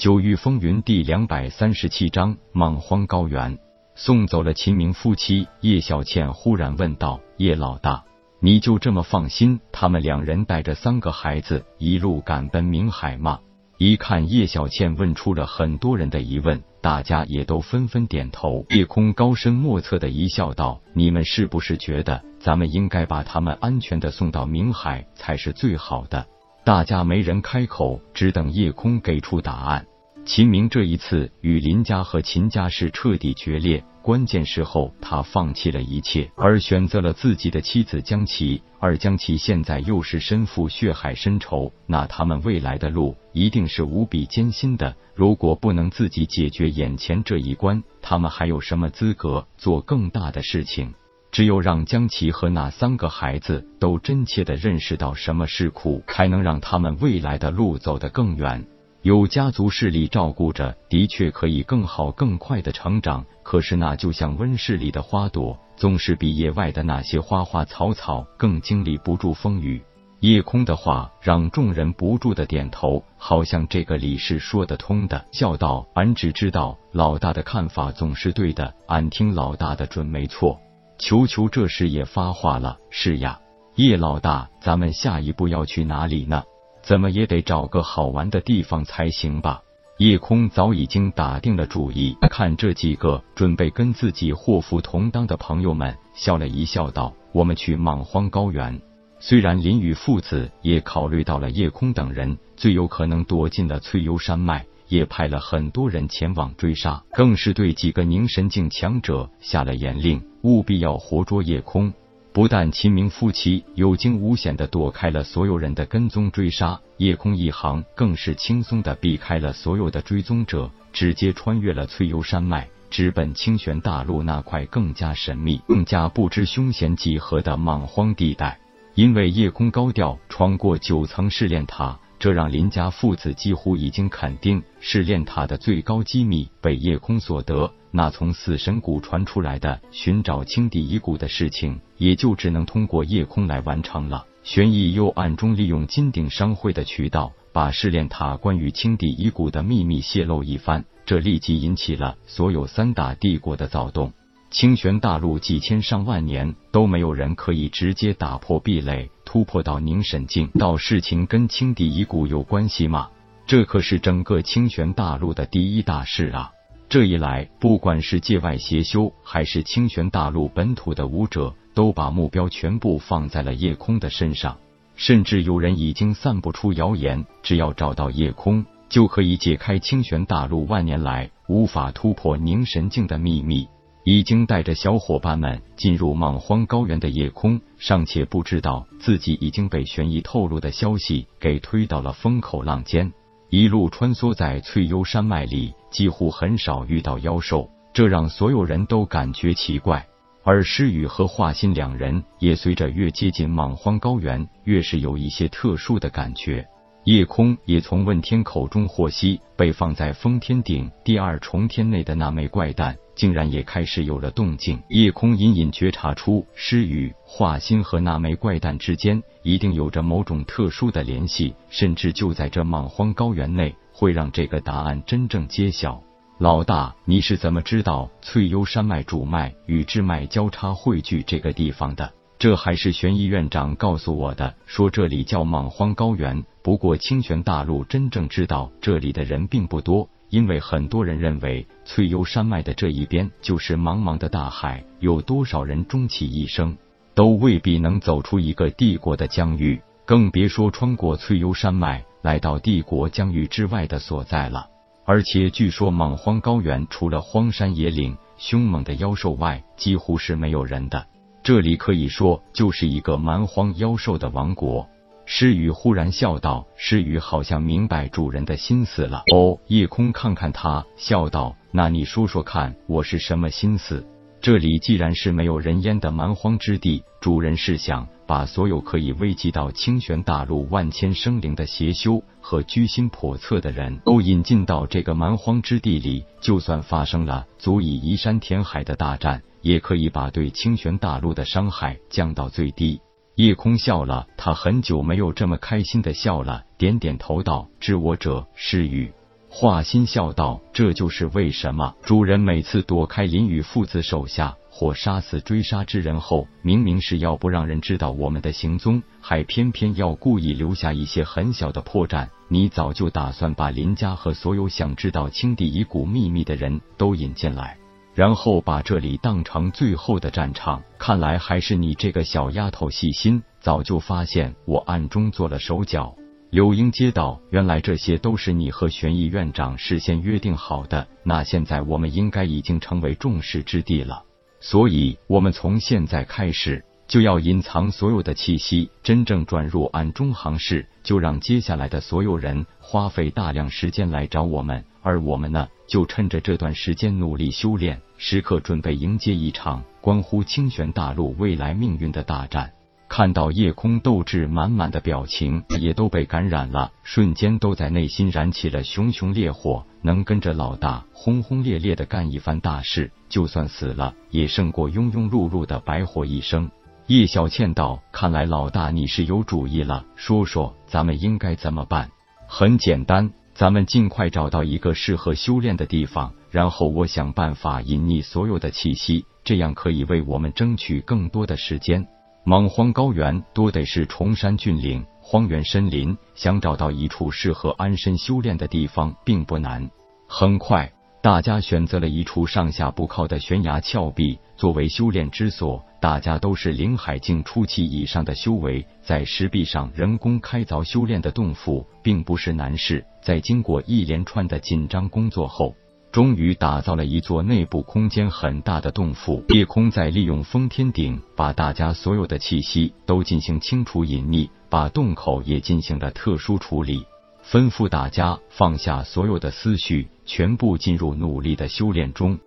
九域风云第两百三十七章莽荒高原。送走了秦明夫妻，叶小倩忽然问道：“叶老大，你就这么放心他们两人带着三个孩子一路赶奔明海吗？”一看叶小倩问出了很多人的疑问，大家也都纷纷点头。叶空高深莫测的一笑道：“你们是不是觉得咱们应该把他们安全的送到明海才是最好的？”大家没人开口，只等叶空给出答案。秦明这一次与林家和秦家是彻底决裂，关键时候他放弃了一切，而选择了自己的妻子江琪。而江琪现在又是身负血海深仇，那他们未来的路一定是无比艰辛的。如果不能自己解决眼前这一关，他们还有什么资格做更大的事情？只有让江琪和那三个孩子都真切的认识到什么是苦，才能让他们未来的路走得更远。有家族势力照顾着，的确可以更好、更快的成长。可是那就像温室里的花朵，总是比野外的那些花花草草更经历不住风雨。夜空的话让众人不住的点头，好像这个理是说得通的。笑道：“俺只知道老大的看法总是对的，俺听老大的准没错。”球球这时也发话了：“是呀，叶老大，咱们下一步要去哪里呢？”怎么也得找个好玩的地方才行吧？叶空早已经打定了主意，看这几个准备跟自己祸福同当的朋友们，笑了一笑，道：“我们去莽荒高原。”虽然林雨父子也考虑到了叶空等人最有可能躲进了翠幽山脉，也派了很多人前往追杀，更是对几个凝神境强者下了严令，务必要活捉叶空。不但秦明夫妻有惊无险的躲开了所有人的跟踪追杀，夜空一行更是轻松的避开了所有的追踪者，直接穿越了翠幽山脉，直奔清玄大陆那块更加神秘、更加不知凶险几何的莽荒地带。因为夜空高调闯过九层试炼塔。这让林家父子几乎已经肯定，试炼塔的最高机密被夜空所得。那从死神谷传出来的寻找青帝遗骨的事情，也就只能通过夜空来完成了。玄逸又暗中利用金鼎商会的渠道，把试炼塔关于青帝遗骨的秘密泄露一番，这立即引起了所有三大帝国的躁动。清玄大陆几千上万年都没有人可以直接打破壁垒，突破到凝神境。到事情跟青帝遗骨有关系吗？这可是整个清玄大陆的第一大事啊！这一来，不管是界外邪修，还是清玄大陆本土的武者，都把目标全部放在了夜空的身上。甚至有人已经散布出谣言，只要找到夜空，就可以解开清玄大陆万年来无法突破凝神境的秘密。已经带着小伙伴们进入莽荒高原的夜空，尚且不知道自己已经被玄逸透露的消息给推到了风口浪尖。一路穿梭在翠幽山脉里，几乎很少遇到妖兽，这让所有人都感觉奇怪。而诗雨和华心两人也随着越接近莽荒高原，越是有一些特殊的感觉。夜空也从问天口中获悉，被放在封天顶第二重天内的那枚怪蛋。竟然也开始有了动静。夜空隐隐觉察出，诗雨、华心和那枚怪蛋之间一定有着某种特殊的联系，甚至就在这莽荒高原内，会让这个答案真正揭晓。老大，你是怎么知道翠幽山脉主脉与支脉交叉汇聚这个地方的？这还是玄医院长告诉我的，说这里叫莽荒高原。不过清泉大陆真正知道这里的人并不多。因为很多人认为翠幽山脉的这一边就是茫茫的大海，有多少人终其一生都未必能走出一个帝国的疆域，更别说穿过翠幽山脉来到帝国疆域之外的所在了。而且据说莽荒高原除了荒山野岭、凶猛的妖兽外，几乎是没有人的，这里可以说就是一个蛮荒妖兽的王国。诗雨忽然笑道：“诗雨好像明白主人的心思了。”哦，夜空看看他，笑道：“那你说说看，我是什么心思？这里既然是没有人烟的蛮荒之地，主人是想把所有可以危及到清玄大陆万千生灵的邪修和居心叵测的人都引进到这个蛮荒之地里，就算发生了足以移山填海的大战，也可以把对清玄大陆的伤害降到最低。”夜空笑了，他很久没有这么开心的笑了，点点头道：“知我者，是雨。”华歆笑道：“这就是为什么主人每次躲开林雨父子手下或杀死追杀之人后，明明是要不让人知道我们的行踪，还偏偏要故意留下一些很小的破绽。你早就打算把林家和所有想知道青帝遗骨秘密的人都引进来，然后把这里当成最后的战场。看来还是你这个小丫头细心，早就发现我暗中做了手脚。”柳英接道：“原来这些都是你和玄义院长事先约定好的。那现在我们应该已经成为众矢之的了，所以我们从现在开始就要隐藏所有的气息，真正转入暗中行事。就让接下来的所有人花费大量时间来找我们，而我们呢，就趁着这段时间努力修炼，时刻准备迎接一场关乎清玄大陆未来命运的大战。”看到夜空斗志满满的表情，也都被感染了，瞬间都在内心燃起了熊熊烈火，能跟着老大轰轰烈烈的干一番大事，就算死了也胜过庸庸碌碌的白活一生。叶小倩道：“看来老大你是有主意了，说说咱们应该怎么办？”很简单，咱们尽快找到一个适合修炼的地方，然后我想办法隐匿所有的气息，这样可以为我们争取更多的时间。莽荒高原多得是崇山峻岭、荒原深林，想找到一处适合安身修炼的地方并不难。很快，大家选择了一处上下不靠的悬崖峭壁作为修炼之所。大家都是灵海境初期以上的修为，在石壁上人工开凿修炼的洞府，并不是难事。在经过一连串的紧张工作后，终于打造了一座内部空间很大的洞府，夜空在利用封天顶把大家所有的气息都进行清除隐匿，把洞口也进行了特殊处理，吩咐大家放下所有的思绪，全部进入努力的修炼中。